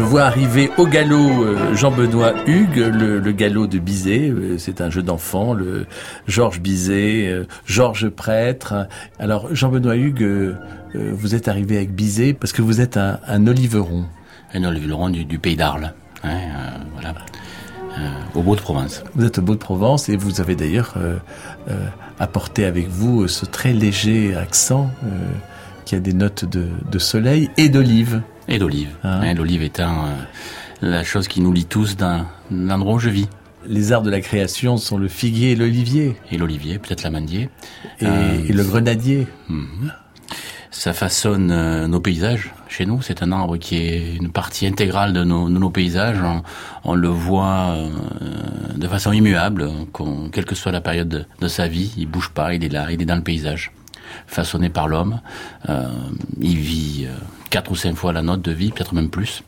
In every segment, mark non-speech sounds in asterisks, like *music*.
Je vois arriver au galop euh, Jean-Benoît Hugues, le, le galop de Bizet. Euh, C'est un jeu d'enfant, le Georges Bizet, euh, Georges Prêtre. Alors Jean-Benoît Hugues, vous êtes arrivé avec Bizet parce que vous êtes un, un oliveron. Un oliveron du, du pays d'Arles. Hein, euh, voilà. Euh, au beau de Provence. Vous êtes au Beau de Provence et vous avez d'ailleurs euh, apporté avec vous ce très léger accent qui a des notes de, de soleil et d'olive. Et d'olive. Ah. L'olive étant euh, la chose qui nous lie tous dans l'endroit où je vis. Les arts de la création sont le figuier et l'olivier Et l'olivier, peut-être l'amandier. et, Euh, et le grenadier. Mhm. Ça façonne euh, nos paysages chez nous. C'est un arbre qui est une partie intégrale de nos, de nos paysages. On, on le voit euh, de façon immuable, qu'on- quelle que soit la période de, de sa vie. Il bouge pas, il est là, il est dans le paysage. Façonné par l'homme. Euh, il vit euh, quatre ou cinq fois la note de vie, peut-être même plus.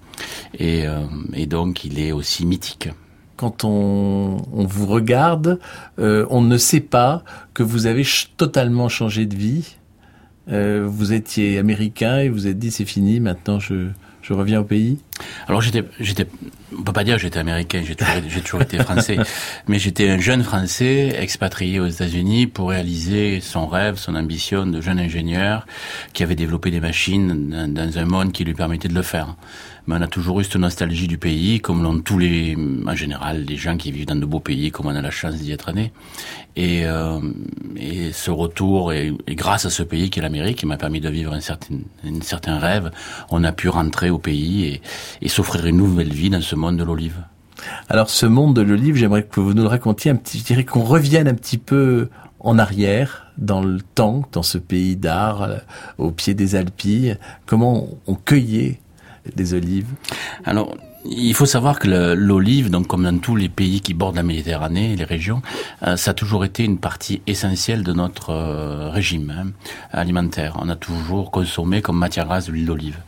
Et, euh, donc, il est aussi mythique. Quand on, vous regarde, euh, on ne sait pas que vous avez totalement changé de vie. Euh, vous étiez américain et vous êtes dit c'est fini, maintenant je, je reviens au pays. Alors j'étais, j'étais, on peut pas dire j'étais américain, j'ai toujours, j'ai toujours été français, *laughs* mais j'étais un jeune français expatrié aux États-Unis pour réaliser son rêve, son ambition de jeune ingénieur qui avait développé des machines dans, dans un monde qui lui permettait de le faire. Mais on a toujours eu cette nostalgie du pays, comme l'ont tous les, en général, les gens qui vivent dans de beaux pays, comme on a la chance d'y être né. Et, euh, et ce retour, et, grâce à ce pays qui est l'Amérique, qui m'a permis de vivre un certain, un certain rêve, on a pu rentrer au pays et, et s'offrir une nouvelle vie dans ce monde de l'olive. Alors ce monde de l'olive, j'aimerais que vous nous le racontiez un petit, je dirais qu'on revienne un petit peu en arrière dans le temps, dans ce pays d'art, euh, au pied des Alpilles. Comment on cueillait des olives. Alors, il faut savoir que l'olive, donc comme dans tous les pays qui bordent la Méditerranée, les régions, euh, ça a toujours été une partie essentielle de notre euh, régime hein, alimentaire. On a toujours consommé comme matière grasse de l'huile d'olive.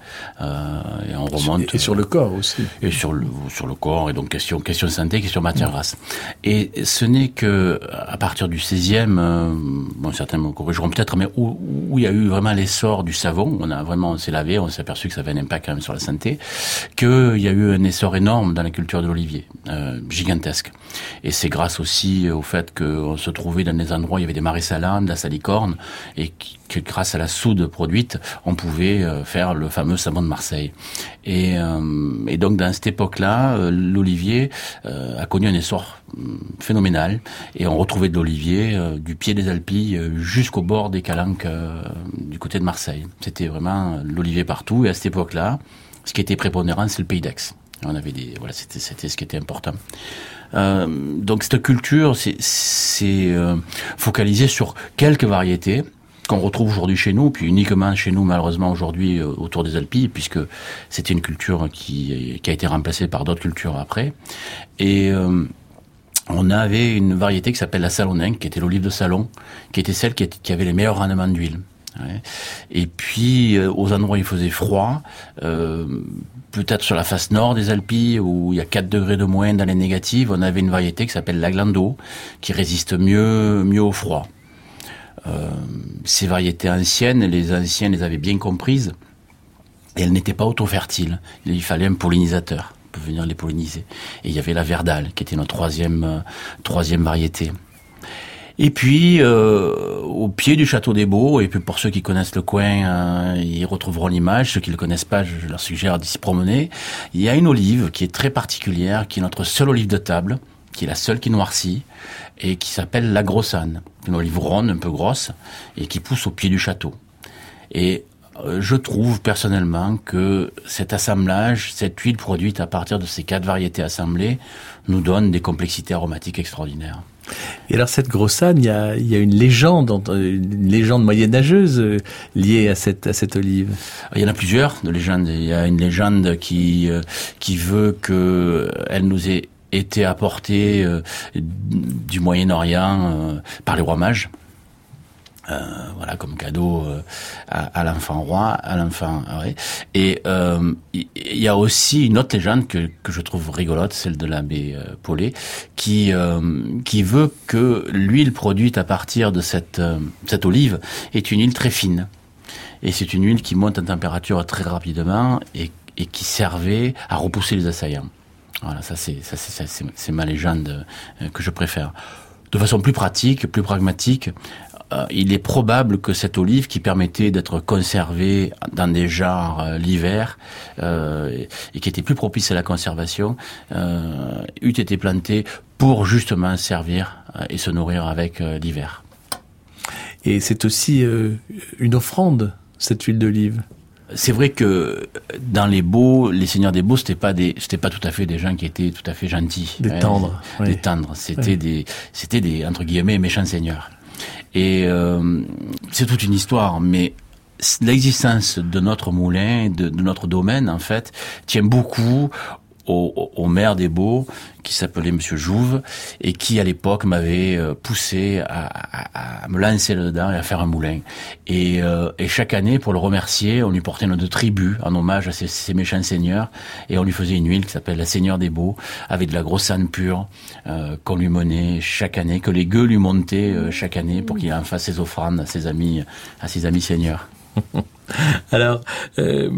Euh, et on remonte Et sur le corps aussi. et sur le sur le corps et donc question question santé question matière grasse et ce n'est que à partir du 16e euh, bon certains me corrigeront peut-être mais où, où il y a eu vraiment l'essor du savon on a vraiment on s'est lavé on s'est aperçu que ça avait un impact quand même sur la santé qu'il y a eu un essor énorme dans la culture de l'olivier euh, gigantesque et c'est grâce aussi au fait qu'on se trouvait dans des endroits où il y avait des marais salants de la salicorne et que grâce à la soude produite on pouvait euh, faire le fameux savon de Marseille et, euh, donc dans cette époque-là, euh, l'olivier euh, a connu un essor hum, phénoménal et on retrouvait de l'olivier euh, du pied des Alpilles euh, jusqu'au bord des Calanques euh, du côté de Marseille. C'était vraiment euh, l'olivier partout et à cette époque-là, ce qui était prépondérant, c'est le pays d'Aix. On avait des voilà, c'était c'était ce qui était important. Euh, donc cette culture, c'est c'est euh, focalisé sur quelques variétés qu'on retrouve aujourd'hui chez nous, puis uniquement chez nous malheureusement aujourd'hui euh, autour des Alpilles, puisque c'était une culture qui, qui a été remplacée par d'autres cultures après. Et on avait une variété qui s'appelle la Saloninque, qui était l'olive de salon, qui était celle qui, avait les meilleurs rendements d'huile. Et puis, aux endroits où il faisait froid, peut-être sur la face nord des Alpilles, où il y a 4 degrés de moins dans les négatives, on avait une variété qui s'appelle la Glando, qui résiste mieux, au froid. Euh, ces variétés anciennes, les anciens les avaient bien comprises, et elles n'étaient pas auto-fertiles. Il fallait un pollinisateur pour venir les polliniser. Et il y avait la Verdale, qui était notre troisième, euh, troisième variété. Et puis, euh, au pied du château des Beaux, et puis pour ceux qui connaissent le coin, euh, ils retrouveront l'image. Ceux qui le connaissent pas, je leur suggère d'y s'y promener. Il y a une olive qui est très particulière, qui est notre seule olive de table, qui est la seule qui noircit, et qui s'appelle la grosse Anne. Une olive ronde, un peu grosse, et qui pousse au pied du château. Et euh, je trouve personnellement que cet assemblage, cette huile produite à partir de ces quatre variétés assemblées, nous donne des complexités aromatiques extraordinaires. Et alors cette grosse âne, il y a, il y a une légende, une légende moyenâgeuse euh, liée à cette, à cette olive. Il y en a plusieurs de légendes. Il y a une légende qui euh, qui veut que elle nous ait été apportée du Moyen-Orient par les rois mages. Euh, voilà comme cadeau euh, à, à l'enfant roi, à l'enfant. Ouais. Et euh, il y, a aussi une autre légende que, que je trouve rigolote, celle de l'abbé euh, Paulet, qui qui veut que l'huile produite à partir de cette cette olive est une huile très fine. Et c'est une huile qui monte en température très rapidement et, et qui servait à repousser les assaillants. Voilà, ça c'est ça c'est c'est ma légende que je préfère de façon plus pratique, plus pragmatique, euh, il est probable que cette olive qui permettait d'être conservée dans des jarres euh, l'hiver euh, et qui était plus propice à la conservation eût été plantée pour justement servir et se nourrir avec l'hiver. Et c'est aussi une offrande cette huile d'olive. C'est vrai que dans les beaux, les seigneurs des beaux, c'était pas des, c'était pas tout à fait des gens qui étaient tout à fait gentils, des tendres, des tendres. C'était des, c'était des entre guillemets méchants seigneurs. Et euh, c'est toute une histoire, mais l'existence de notre moulin, de, de, notre domaine, en fait, tient beaucoup au, au, maire des Beaux, qui s'appelait Monsieur Jouve, et qui à l'époque m'avait euh, poussé à, à, à, me lancer là-dedans et à faire un moulin. Et, euh, et, chaque année, pour le remercier, on lui portait notre tribu en hommage à ces, ces, méchants seigneurs, et on lui faisait une huile qui s'appelle la Seigneur des Beaux, avec de la grosse âne pure euh, qu'on lui menait chaque année, que les gueux lui montaient euh, chaque année pour qu'il en fasse ses offrandes à ses amis, à ses amis seigneurs. *laughs* *laughs* Alors, euh,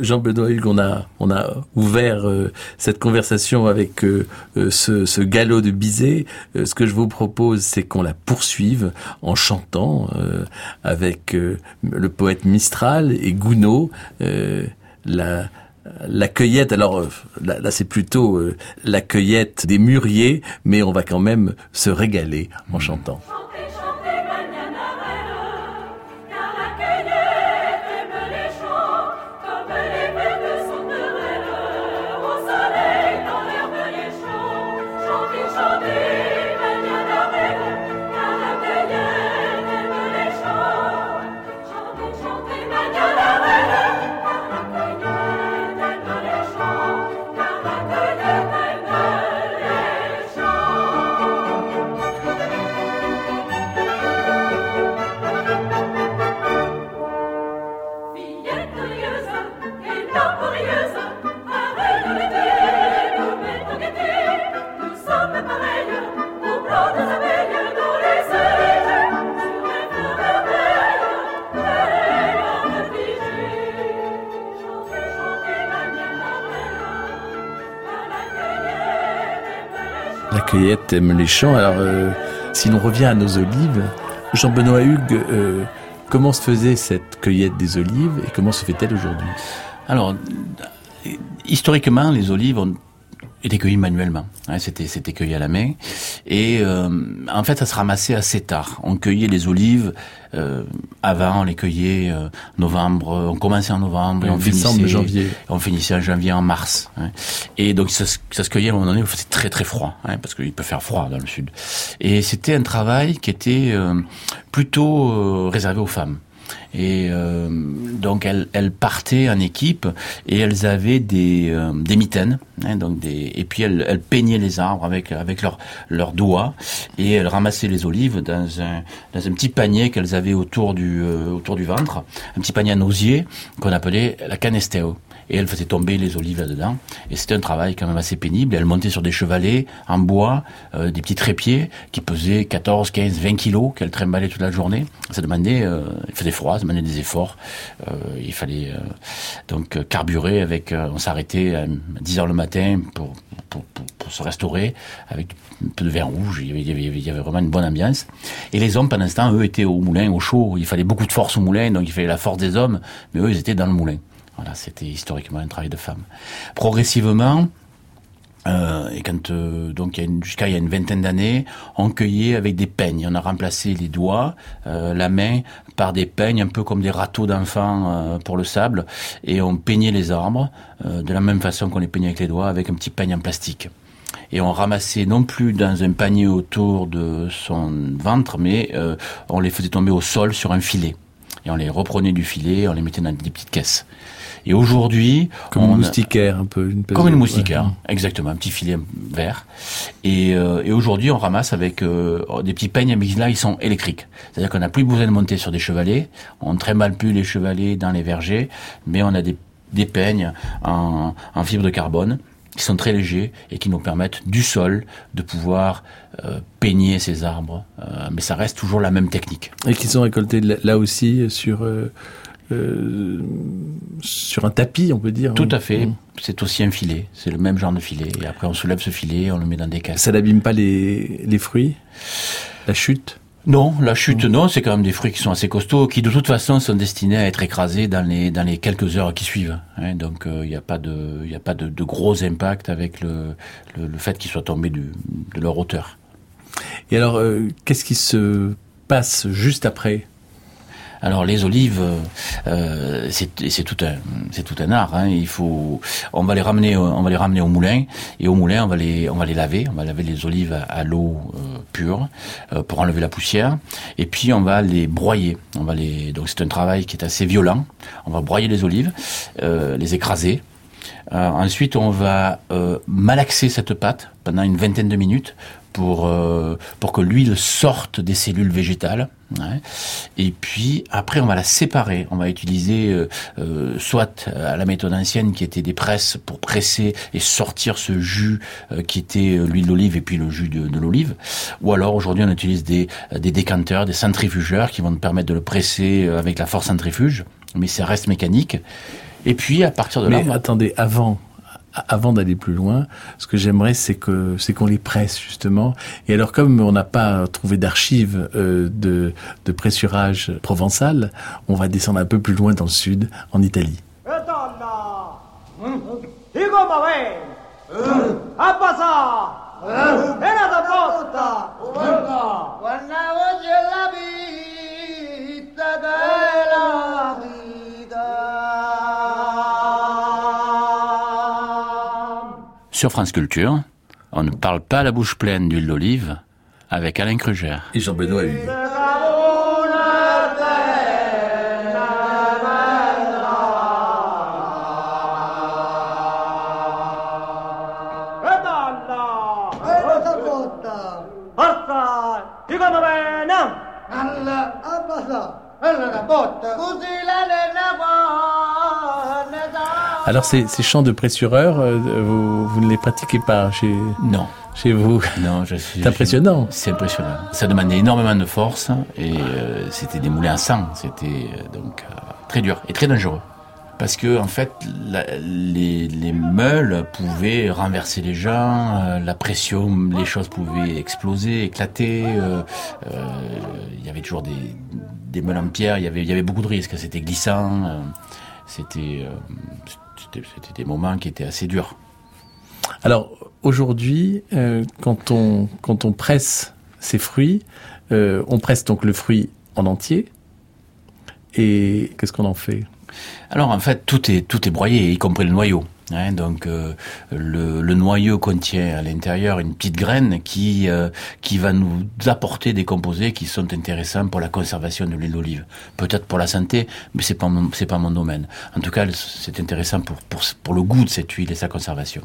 Jean-Benoît Hugues, on a, on a ouvert euh, cette conversation avec euh, euh ce, galop de Bizet. Ce que je vous propose, c'est qu'on la poursuive en chantant avec le poète Mistral et Gounod, la, la cueillette, alors là, là c'est plutôt la cueillette des mûriers, mais on va quand même se régaler en chantant. Cueillette aime les champs. Alors, euh, si l'on revient à nos olives, Jean-Benoît Hugues, euh, comment se faisait cette cueillette des olives et comment se fait-elle aujourd'hui? Alors, historiquement, les olives ont était cueilli manuellement. C'était c'était cueilli à la main. Et euh, en fait, ça se ramassait assez tard. On cueillait les olives euh, avant, on les cueillait euh, novembre. On commençait en novembre et, on finissait janvier. On finissait en janvier, en mars. Hein. Et donc ça, ça, se cueillait à un moment donné. Il faisait très très froid, hein, parce qu'il peut faire froid dans le sud. Et c'était un travail qui était euh, plutôt euh, réservé aux femmes. Et euh, donc elles, elles, partaient en équipe et elles avaient des, euh, des mitaines, hein, donc des, et puis elles, elles, peignaient les arbres avec avec leurs leurs doigts et elles ramassaient les olives dans un dans un petit panier qu'elles avaient autour du euh, autour du ventre, un petit panier à osier qu'on appelait la canestéo et elle faisait tomber les olives là-dedans. Et c'était un travail quand même assez pénible. elle montait sur des chevalets en bois, euh, des petits trépieds qui pesaient 14, 15, 20 kilos, qu'elle trimballait toute la journée. Ça demandait, euh, il faisait froid, ça demandait des efforts. Euh, il fallait euh, donc carburer avec, euh, on s'arrêtait à 10 heures le matin pour, pour, pour, se restaurer avec un peu de vin rouge. Il y, avait, il, y avait, il y avait vraiment une bonne ambiance. Et les hommes, pendant ce temps, eux, étaient au moulin, au chaud. Il fallait beaucoup de force au moulin, donc il fallait la force des hommes, mais eux, ils étaient dans le moulin. Voilà, c'était historiquement un travail de femme. Progressivement, Euh, et quand euh, donc jusqu'à il y a une vingtaine d'années, on cueillait avec des peignes. On a remplacé les doigts, euh, la main par des peignes, un peu comme des râteaux d'enfants euh, pour le sable, et on peignait les arbres euh, de la même façon qu'on les peignait avec les doigts, avec un petit peigne en plastique. Et on ramassait non plus dans un panier autour de son ventre, mais euh, on les faisait tomber au sol sur un filet. Et on les reprenait du filet, on les mettait dans des petites caisses. Et aujourd'hui, Comme on une a- moustiquaire, un peu. Une comme une moustiquaire, ouais. exactement, un petit filet vert. Et, euh, et aujourd'hui, on ramasse avec euh, des petits peignes, mais là, ils sont électriques. C'est-à-dire qu'on n'a plus besoin de monter sur des chevalets. On ne trimballe plus les chevalets dans les vergers, mais on a des, des peignes en, en fibre de carbone qui sont très légers et qui nous permettent du sol de pouvoir euh, peigner ces arbres. Euh, mais ça reste toujours la même technique. Et qui sont récoltés là, là aussi sur euh, euh, sur un tapis, on peut dire. Tout hein. à fait. Mm. C'est aussi un filet. C'est le même genre de filet. Et après, on soulève ce filet, on le met dans des caisses. Ça n'abîme pas les, les fruits La chute? Non, la chute, non, c'est quand même des fruits qui sont assez costauds, qui de toute façon sont destinés à être écrasés dans les dans les quelques heures qui suivent. hein. donc il n'y a pas de il a pas de, de gros impact avec le le, le fait qu'ils soient tombés du, de leur hauteur. Et alors, euh, qu'est-ce qui se passe juste après? Alors les olives, euh, euh, c'est tout un art. hein. On va les ramener au- moulin et au moulin on va les on va les laver. On va laver les olives à, l'eau euh, pure pour enlever la poussière et puis on va les broyer. Donc c'est un travail qui est assez violent. On va broyer les olives, les écraser. Ensuite, on va malaxer cette pâte pendant une vingtaine de minutes pour euh, pour que l'huile sorte des cellules végétales. ouais. Et puis après, on va la séparer. On va utiliser euh, euh, soit à la méthode ancienne qui était des presses pour presser et sortir ce jus euh, qui était euh, l'huile d'olive et puis le jus de, de l'olive. Ou alors aujourd'hui, on utilise des des décanteurs, des centrifugeurs qui vont nous permettre de le presser euh, avec la force centrifuge, mais ça reste mécanique. Et puis à partir de là, Mais on attendez, avant, avant d'aller plus loin, ce que j'aimerais, c'est que c'est qu'on les presse justement. Et alors, comme on n'a pas trouvé d'archives euh, de, de pressurage provençal, on va descendre un peu plus loin dans le sud, en Italie. Sur France Culture, on ne parle pas la bouche pleine d'huile d'olive avec Alain Kruger. Et Jean-Benoît. E! E! E? Alla! E da! Così la Alors, ces, ces chants de pressureur, euh, vous, vous ne les pratiquez pas chez, Non, chez vous? Non, je suis. C'est impressionnant. C'est impressionnant. Ça demandait énormément de force et euh, c'était des moulins à sang. C'était euh, donc très dur et très dangereux. Parce que en fait, la- les, les meules pouvaient renverser les gens, euh, la pression, les choses pouvaient exploser, éclater. euh, euh, Il y avait toujours des, des meules en pierre. Il y avait, y avait beaucoup de risques. C'était glissant. c'était, c'était, des moments qui étaient assez durs. Alors aujourd'hui, euh, quand on quand on presse ces fruits, euh, on presse donc le fruit en entier. Et qu'est-ce qu'on en fait? Alors en fait, tout est tout est broyé, y compris le noyau. Hein. donc euh, le, le noyau contient à l'intérieur une petite graine qui euh, qui va nous apporter des composés qui sont intéressants pour la conservation de l'huile d'olive. Peut-être pour la santé, mais c'est pas c'est pas mon domaine. En tout cas, c'est intéressant pour pour pour le goût de cette huile et sa conservation.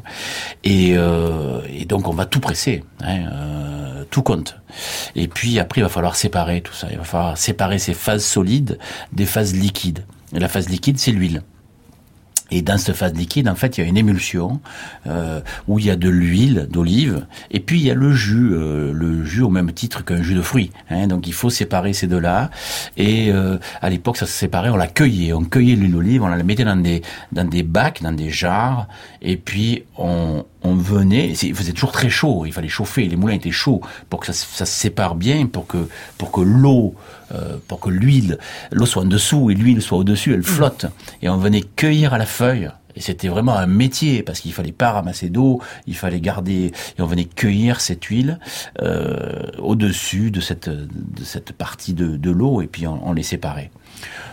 Et euh, et donc on va tout presser. hein, euh, tout compte. Et puis après, il va falloir séparer tout ça. Il va falloir séparer ces phases solides des phases liquides. Et la phase liquide, c'est l'huile. Et dans cette phase liquide, en fait, il y a une émulsion euh, où il y a de l'huile d'olive et puis il y a le jus, euh, le jus au même titre qu'un jus de fruits. Hein, donc il faut séparer ces deux-là. Et euh, à l'époque, ça se séparait, on la cueillait, on cueillait l'huile d'olive, on la mettait dans des dans des bacs, dans des jarres, et puis on on venait, il faisait toujours très chaud, il fallait chauffer, les moulins étaient chauds pour que ça, ça se sépare bien, pour que pour que l'eau, euh, pour que l'huile, l'eau soit en dessous et l'huile soit au dessus, elle flotte. Et on venait cueillir à la feuille Et c'était vraiment un métier parce qu'il fallait pas ramasser d'eau, il fallait garder et on venait cueillir cette huile euh, au-dessus de cette de cette partie de, de l'eau et puis on, on les séparait.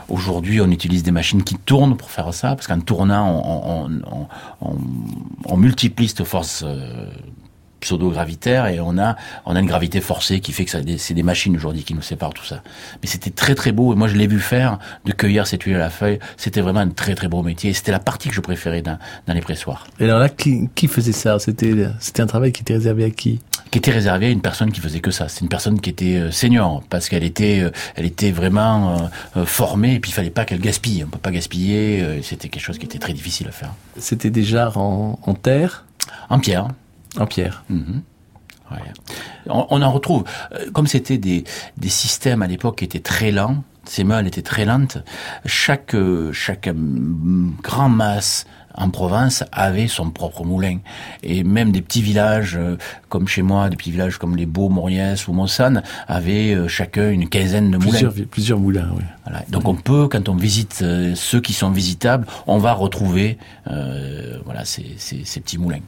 Aujourd'hui, on utilise des machines qui tournent pour faire ça parce qu'en tournant, on, on, on, on multiplie cette force euh, pseudo-gravitaire et on a on a une gravité forcée qui fait que c'est des machines aujourd'hui qui nous séparent tout ça. Mais c'était très très beau et moi je l'ai vu faire de cueillir cette huile à la feuille, c'était vraiment un très très beau métier et c'était la partie que je préférais dans, dans les pressoirs. Et alors là, qui, qui faisait ça? C'était c'était un travail qui était réservé à qui? Qui était réservé à une personne qui faisait que ça. C'est une personne qui était euh, senior parce qu'elle était euh, elle était vraiment euh, formée et puis il fallait pas qu'elle gaspille. On peut pas gaspiller. c'était quelque chose qui était très difficile à faire. C'était déjà en, en terre, En pierre. En pierre. Mhm. Ouais. On, on en retrouve. Euh, Comme c'était des, des systèmes à l'époque qui étaient très lents, ces meules étaient très lentes, chaque, euh, chaque euh, grand masse en province avait son propre moulin. Et même des petits villages euh, comme chez moi, des petits villages comme les Beaux, Mauriès ou Monsanne, avaient euh, chacun une quinzaine de moulins. Plusieurs, plusieurs moulins, oui. Voilà. Donc on peut, quand on visite euh, ceux qui sont visitables, on va retrouver voilà ces, ces, ces petits moulins.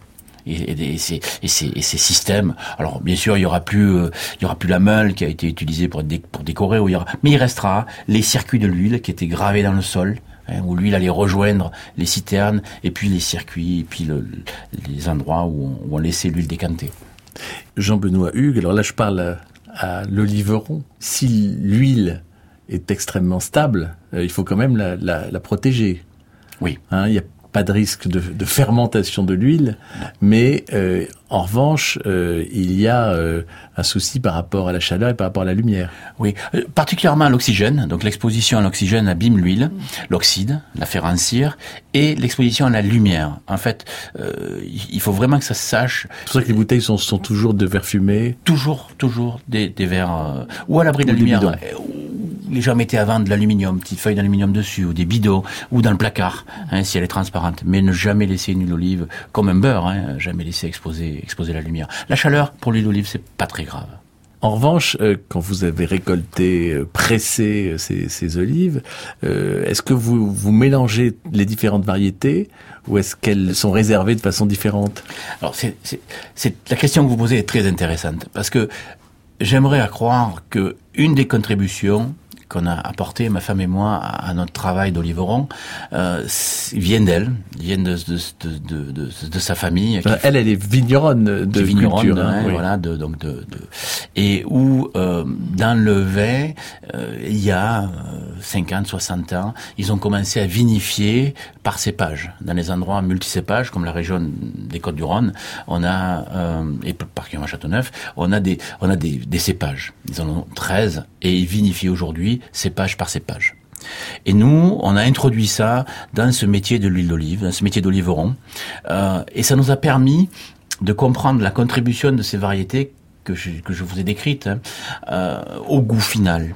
Et, et, et, ces, et, ces, et ces systèmes. Alors bien sûr, il y aura plus, euh, il y aura plus la meule qui a été utilisée pour, dé- pour décorer, où il y aura, mais il restera les circuits de l'huile qui étaient gravés dans le sol, hein, où l'huile allait rejoindre les citernes, et puis les circuits, et puis le, les endroits où on, où on laissait l'huile décanter. Jean-Benoît Hugues, alors là je parle à, l'oliveron. Si l'huile est extrêmement stable, euh, il faut quand même la, la, la protéger. Oui. Hein, il n'y a pas de risque de, de fermentation de l'huile, mais euh, en revanche, euh, il y a euh, un souci par rapport à la chaleur et par rapport à la lumière. Oui, euh, particulièrement à l'oxygène. Donc l'exposition à l'oxygène abîme l'huile, l'oxyde, la fait rancir, et l'exposition à la lumière. En fait, euh, il faut vraiment que ça se sache. C'est pour ça que les bouteilles sont, sont toujours de verre fumé. Toujours, toujours des, des verres euh, ou à l'abri de la lumière. Les gens mettaient avant de l'aluminium, petites feuilles d'aluminium dessus, ou des bidons, ou dans le placard, hein, si elle est transparente. Mais ne jamais laisser une huile d'olive comme un beurre, hein, jamais laisser exposer, exposer la lumière. La chaleur pour l'huile d'olive, c'est pas très grave. En revanche, euh, quand vous avez récolté, euh, pressé euh, ces, ces olives, euh, est-ce que vous, vous mélangez les différentes variétés ou est-ce qu'elles sont réservées de façon différente? Alors, c'est- la question que vous posez est très intéressante parce que j'aimerais à croire que une des contributions qu'on a apporté, ma femme et moi, à, notre travail d'oliveron, euh, viennent d'elle, viennent de, de, de, de, sa famille. qui Enfin, Elle, elle est vigneronne de vigneronne, culture. hein, hein, oui. voilà, de, donc de, de- et où euh, dans le vin, euh, il y a euh, 50, 60 ans, ils ont commencé à vinifier par cépage. Dans les endroits multicépages, comme la région des Côtes-du-Rhône, on a euh, et particulièrement à Châteauneuf, on a des on a des, des cépages. Ils en ont 13 et ils vinifient aujourd'hui cépage par cépage. Et nous, on a introduit ça dans ce métier de l'huile d'olive, dans ce métier d'oliveron, euh, et ça nous a permis de comprendre la contribution de ces variétés que je, que je vous ai décrites hein, euh, au goût final.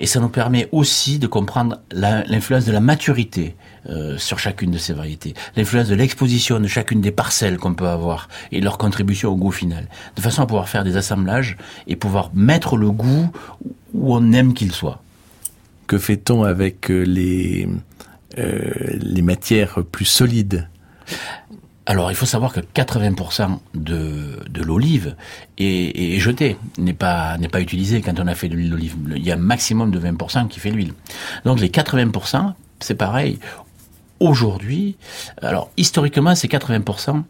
Et ça nous permet aussi de comprendre l'influence de la maturité euh, sur chacune de ces variétés, l'influence de l'exposition de chacune des parcelles qu'on peut avoir et leur contribution au goût final, de façon à pouvoir faire des assemblages et pouvoir mettre le goût où on aime qu'il soit. Que fait-on avec euh, les, euh, les matières plus solides? Alors, il faut savoir que 80% de, de l'olive est, jetée, n'est pas n'est pas utilisée quand on a fait de l'huile d'olive. Il y a un maximum de 20% qui fait l'huile. Donc les 80%, c'est pareil. Aujourd'hui, alors historiquement, ces 80%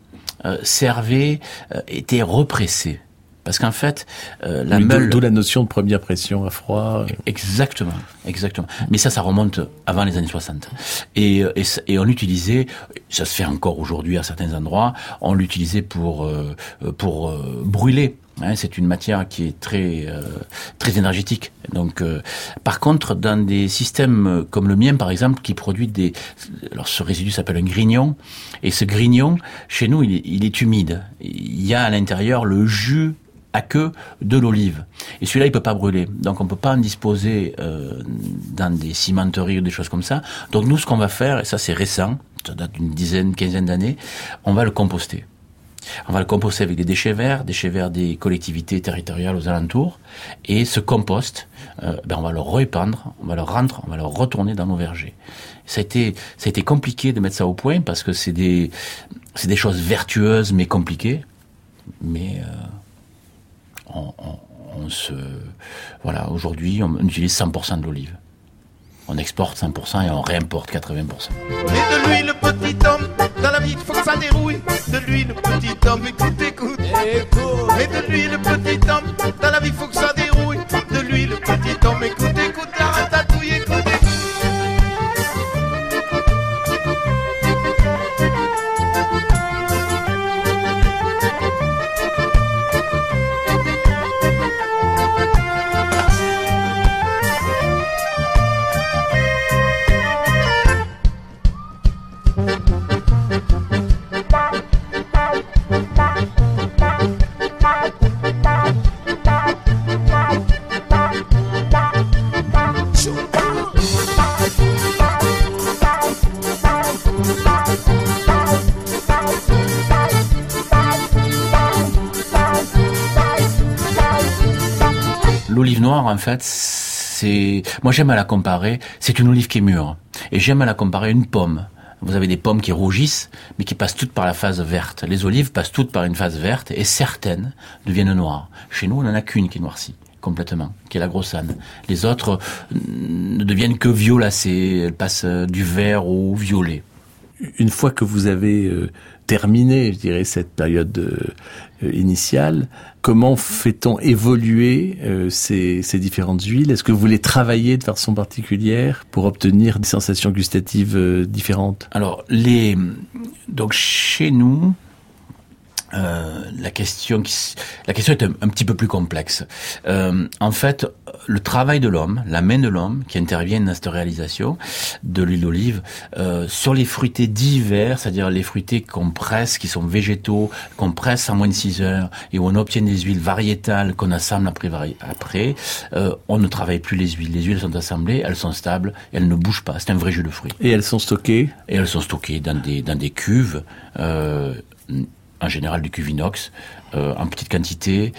euh, servaient, étaient repressés. Parce qu'en fait, euh, la meule... D'où la notion de première pression à froid. Exactement, exactement. Mais ça, ça remonte avant les années 60. Et, euh, et, et on l'utilisait, ça se fait encore aujourd'hui à certains endroits, on l'utilisait pour euh, pour euh, brûler. Hein, c'est une matière qui est très euh, très énergétique. Donc, euh, par contre, dans des systèmes euh, comme le mien, par exemple, qui produit des, alors ce résidu s'appelle un grignon, et ce grignon, chez nous, il est, il est humide. Il y a à l'intérieur le jus à queue de l'olive. Et celui-là, il peut pas brûler. Donc, on peut pas en disposer euh, dans des cimenteries ou des choses comme ça. Donc, nous, ce qu'on va faire, et ça, c'est récent, ça date d'une dizaine, quinzaine d'années, on va le composter. On va le composter avec des déchets verts, déchets verts des collectivités territoriales aux alentours. Et ce compost, euh, ben on va le répandre, on va le rendre, on va le retourner dans nos vergers. Ça a été, ça a été compliqué de mettre ça au point parce que c'est des, c'est des choses vertueuses mais compliquées. Mais euh, on, on, on se, voilà, aujourd'hui, on utilise 100% de l'olive. On exporte 100% et on réimporte 80%. Et de lui le petit homme, dans la vie faut que ça dérouille. De lui le petit homme, écoute, écoute. Et de lui le petit homme, dans la vie faut que ça dérouille. De lui le petit homme, écoute, écoute, L'olive noire, en fait, c'est, moi j'aime à la comparer, c'est une olive qui est mûre. Et j'aime à la comparer à une pomme. Vous avez des pommes qui rougissent, mais qui passent toutes par la phase verte. Les olives passent toutes par une phase verte, et certaines deviennent noires. Chez nous, on n'en a qu'une qui est noircie complètement, qui est la grosse âne. Les autres euh, ne deviennent que violacées, elles passent euh, du vert au violet. Une fois que vous avez euh, terminé, je dirais, cette période euh, initiale, comment fait-on évoluer euh, ces, ces différentes huiles? Est-ce que vous les travaillez de façon particulière pour obtenir des sensations gustatives euh, différentes? Alors, les, donc chez nous, euh, la question qui, la question est un, un petit peu plus complexe. Euh, en fait, le travail de l'homme, la main de l'homme qui intervient dans cette réalisation de l'huile d'olive euh, sur les fruités divers, c'est-à-dire les fruités qu'on presse, qui sont végétaux, qu'on presse en moins de 6 heures et où on obtient des huiles variétales qu'on assemble après. après on ne travaille plus les huiles. Les huiles sont assemblées, elles sont stables, elles ne bougent pas. C'est un vrai jus de fruits. Et elles sont stockées? Et elles sont stockées dans des, dans des cuves, en général du cuve inox, euh, en petite quantité,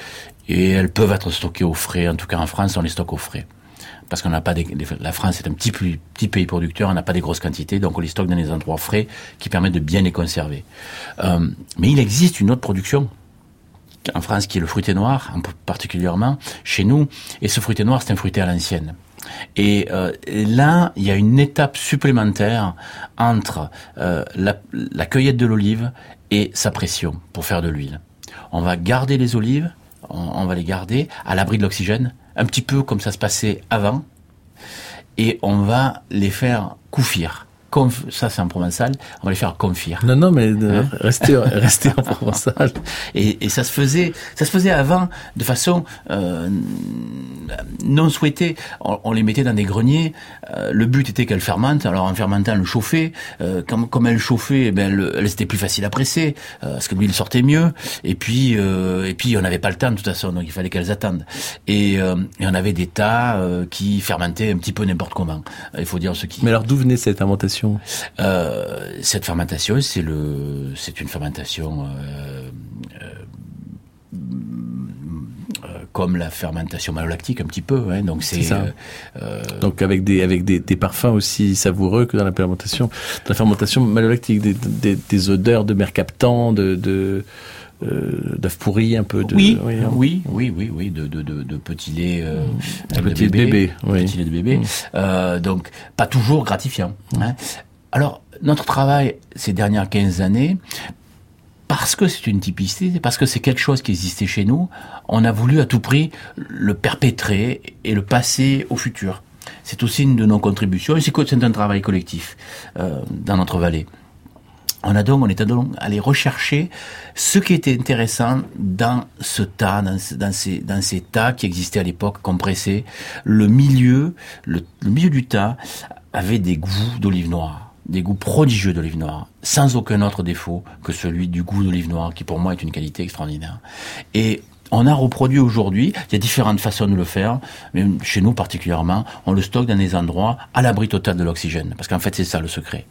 et elles peuvent être stockées au frais. En tout cas, en France, on les stocke au frais. Parce qu'on n'a pas des, la France est un petit, petit pays producteur, on n'a pas des grosses quantités, donc on les stocke dans des endroits frais qui permettent de bien les conserver. Euh, mais il existe une autre production en France qui est le fruité noir, en particulièrement chez nous, et ce fruité noir, c'est un fruité à l'ancienne. Et euh, là, il y a une étape supplémentaire entre la cueillette de l'olive et sa pression pour faire de l'huile. On va garder les olives, on, va les garder à l'abri de l'oxygène, un petit peu comme ça se passait avant, et on va les faire couffir. Conf- ça c'est en provençal, on va les faire confire. Non, non, mais euh, Hein restez, restez en provençal. *laughs* Et, et ça se faisait, ça se faisait avant de façon euh, non souhaitée. On, on les mettait dans des greniers. euh, le but était qu'elles fermentent. Alors en fermentant, elles chauffaient. Euh, comme, comme elles chauffaient, eh ben elles, elles étaient plus faciles à presser euh, parce que l'huile sortait mieux. Et puis, euh, et puis on n'avait pas le temps de toute façon, donc il fallait qu'elles attendent. Et, euh, et on avait des tas euh, qui fermentaient un petit peu n'importe comment. Il faut dire ce qui. Mais alors d'où venait cette inventation Euh, cette fermentation, c'est le, c'est une fermentation euh, euh, comme la fermentation malolactique un petit peu. Hein, donc c'est euh, euh, Donc avec des avec des, des parfums aussi savoureux que dans la fermentation, dans la fermentation malolactique, des, des, des odeurs de mercaptan, de de euh, d'œufs pourris un peu de oui, hein. oui, oui, oui, oui, de, de, de, de petits laits, euh, De de oui. bébé. Euh, donc pas toujours gratifiant. hein. Alors notre travail ces dernières 15 années, parce que c'est une typicité, parce que c'est quelque chose qui existait chez nous, on a voulu à tout prix le perpétrer et le passer au futur. C'est aussi une de nos contributions et c'est un travail collectif euh, dans notre vallée. On a donc, on donc allé rechercher ce qui était intéressant dans ce tas, dans, ce- dans ces, tas qui existaient à l'époque, compressés. Le milieu, le, milieu du tas avait des goûts d'olive noire, des goûts prodigieux d'olive noire, sans aucun autre défaut que celui du goût d'olive noire, qui pour moi est une qualité extraordinaire. On a reproduit aujourd'hui, il y a différentes façons de le faire, mais chez nous particulièrement, on le stocke dans des endroits à l'abri total de l'oxygène, parce qu'en fait c'est ça le secret.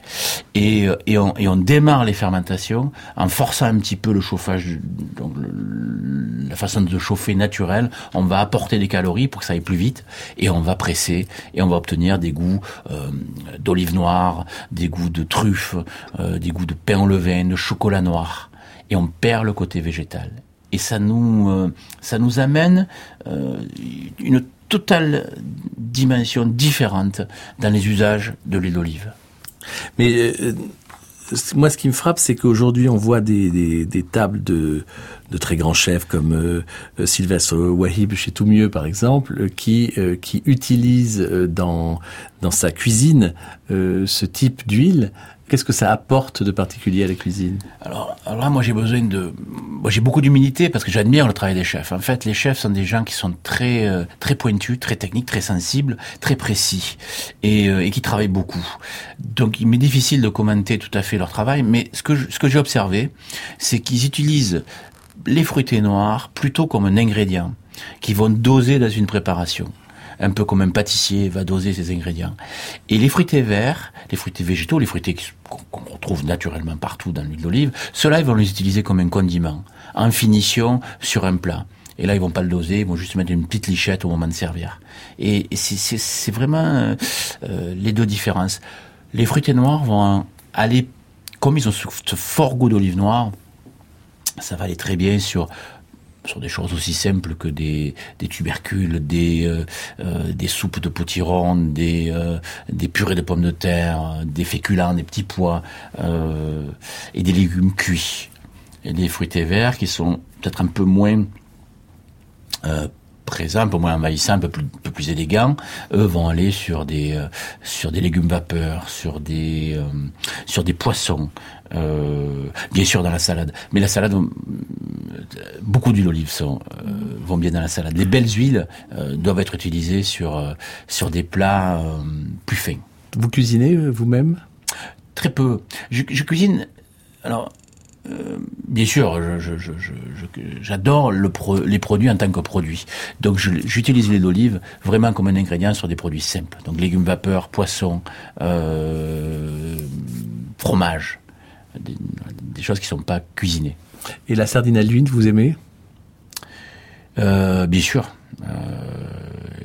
Et, euh, et, on, et on démarre les fermentations en forçant un petit peu le chauffage, donc le- la façon de chauffer naturelle, on va apporter des calories pour que ça aille plus vite, et on va presser, et on va obtenir des goûts euh, d'olive noire, des goûts de truffe, euh, des goûts de pain au levain, de chocolat noir, et on perd le côté végétal et ça nous euh, ça nous amène euh, une totale dimension différente dans les usages de l'huile d'olive. Mais euh, moi, ce qui me frappe, c'est qu'aujourd'hui, on voit des, des, tables de, de très grands chefs comme euh, Sylvestre Wahib chez Tout Mieux, par exemple, qui, euh, qui utilisent euh, dans, dans sa cuisine ce type d'huile. Qu'est-ce que ça apporte de particulier à la cuisine? Alors, alors là, moi, j'ai besoin de, moi, j'ai beaucoup d'humilité parce que j'admire le travail des chefs. En fait, les chefs sont des gens qui sont très, euh, très pointus, très techniques, très sensibles, très précis et, euh, et qui travaillent beaucoup. Donc, il m'est difficile de commenter tout à fait leur travail, mais ce que ce que j'ai observé, c'est qu'ils utilisent les fruités noirs plutôt comme un ingrédient qu'ils vont doser dans une préparation un peu comme un pâtissier va doser ses ingrédients. Et les fruités verts, les fruités végétaux, les fruités qu'on retrouve naturellement partout dans l'huile d'olive, ceux-là, ils vont les utiliser comme un condiment, en finition sur un plat. Et là, ils vont pas le doser, ils vont juste mettre une petite lichette au moment de servir. Et c'est- vraiment euh, euh, les deux différences. Les fruités noirs vont aller, comme ils ont ce fort goût d'olive noire, ça va aller très bien sur sur des choses aussi simples que des, des tubercules, des, euh, euh, des soupes de potiron, des, euh, des purées de pommes de terre, des féculents, des petits pois et des légumes cuits. Et des fruités verts qui sont peut-être un peu moins présents, un peu moins un peu plus, un peu plus élégants, eux vont aller sur des euh, sur des légumes vapeur, sur des euh, sur des poissons, euh, bien sûr dans la salade. Mais la salade, beaucoup d'huiles d'olive sont vont bien dans la salade. Les belles huiles doivent être utilisées sur sur des plats plus fins. Vous cuisinez vous-même? Très peu. Je, je cuisine. Alors, euh, bien sûr, je- je- je- je- je- j'adore le pro- les produits en tant que produits. Donc, j'utilise l'huile d'olive vraiment comme un ingrédient sur des produits simples. Donc, légumes vapeur, poissons, euh, fromage, des, des choses qui sont pas cuisinées. Et la sardine à l'huile, vous aimez? Euh, bien sûr. Euh,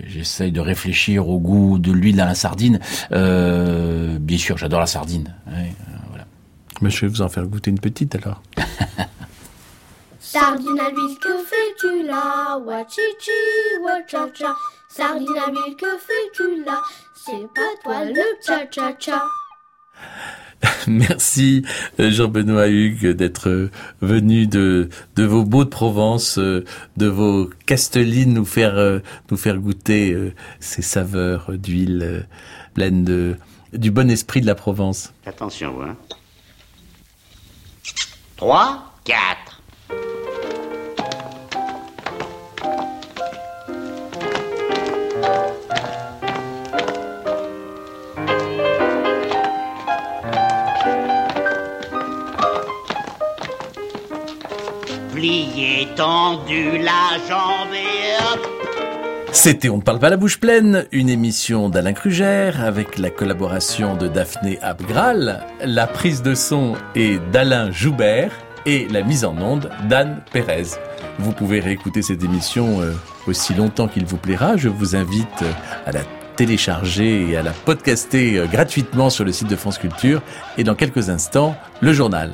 J'essaye de réfléchir au goût de l'huile dans la sardine. Bien sûr, j'adore la sardine. Ouais, voilà. Mais Je vais vous en faire goûter une petite alors. *laughs* Sardine à l'huile, que fais-tu là? Wachichi, wachacha. Sardine à l'huile, que fais-tu là? C'est pas toi le cha-cha-cha. *laughs* Merci euh, Jean-Benoît Hugues d'être euh, venu de, de vos beaux de Provence, euh, de vos castelines nous faire, nous faire goûter ces saveurs d'huile pleines de, du bon esprit de la Provence. Attention, hein. 3, 4. Plié, tendu, la jambe et hop. C'était On ne parle pas la bouche pleine, une émission d'Alain Crugère avec la collaboration de Daphné Abgral, la prise de son est d'Alain Joubert et la mise en onde d'Anne Pérez. Vous pouvez réécouter cette émission euh, aussi longtemps qu'il vous plaira. Je vous invite euh, à la télécharger et à la podcaster euh, gratuitement sur le site de France Culture et dans quelques instants, le journal.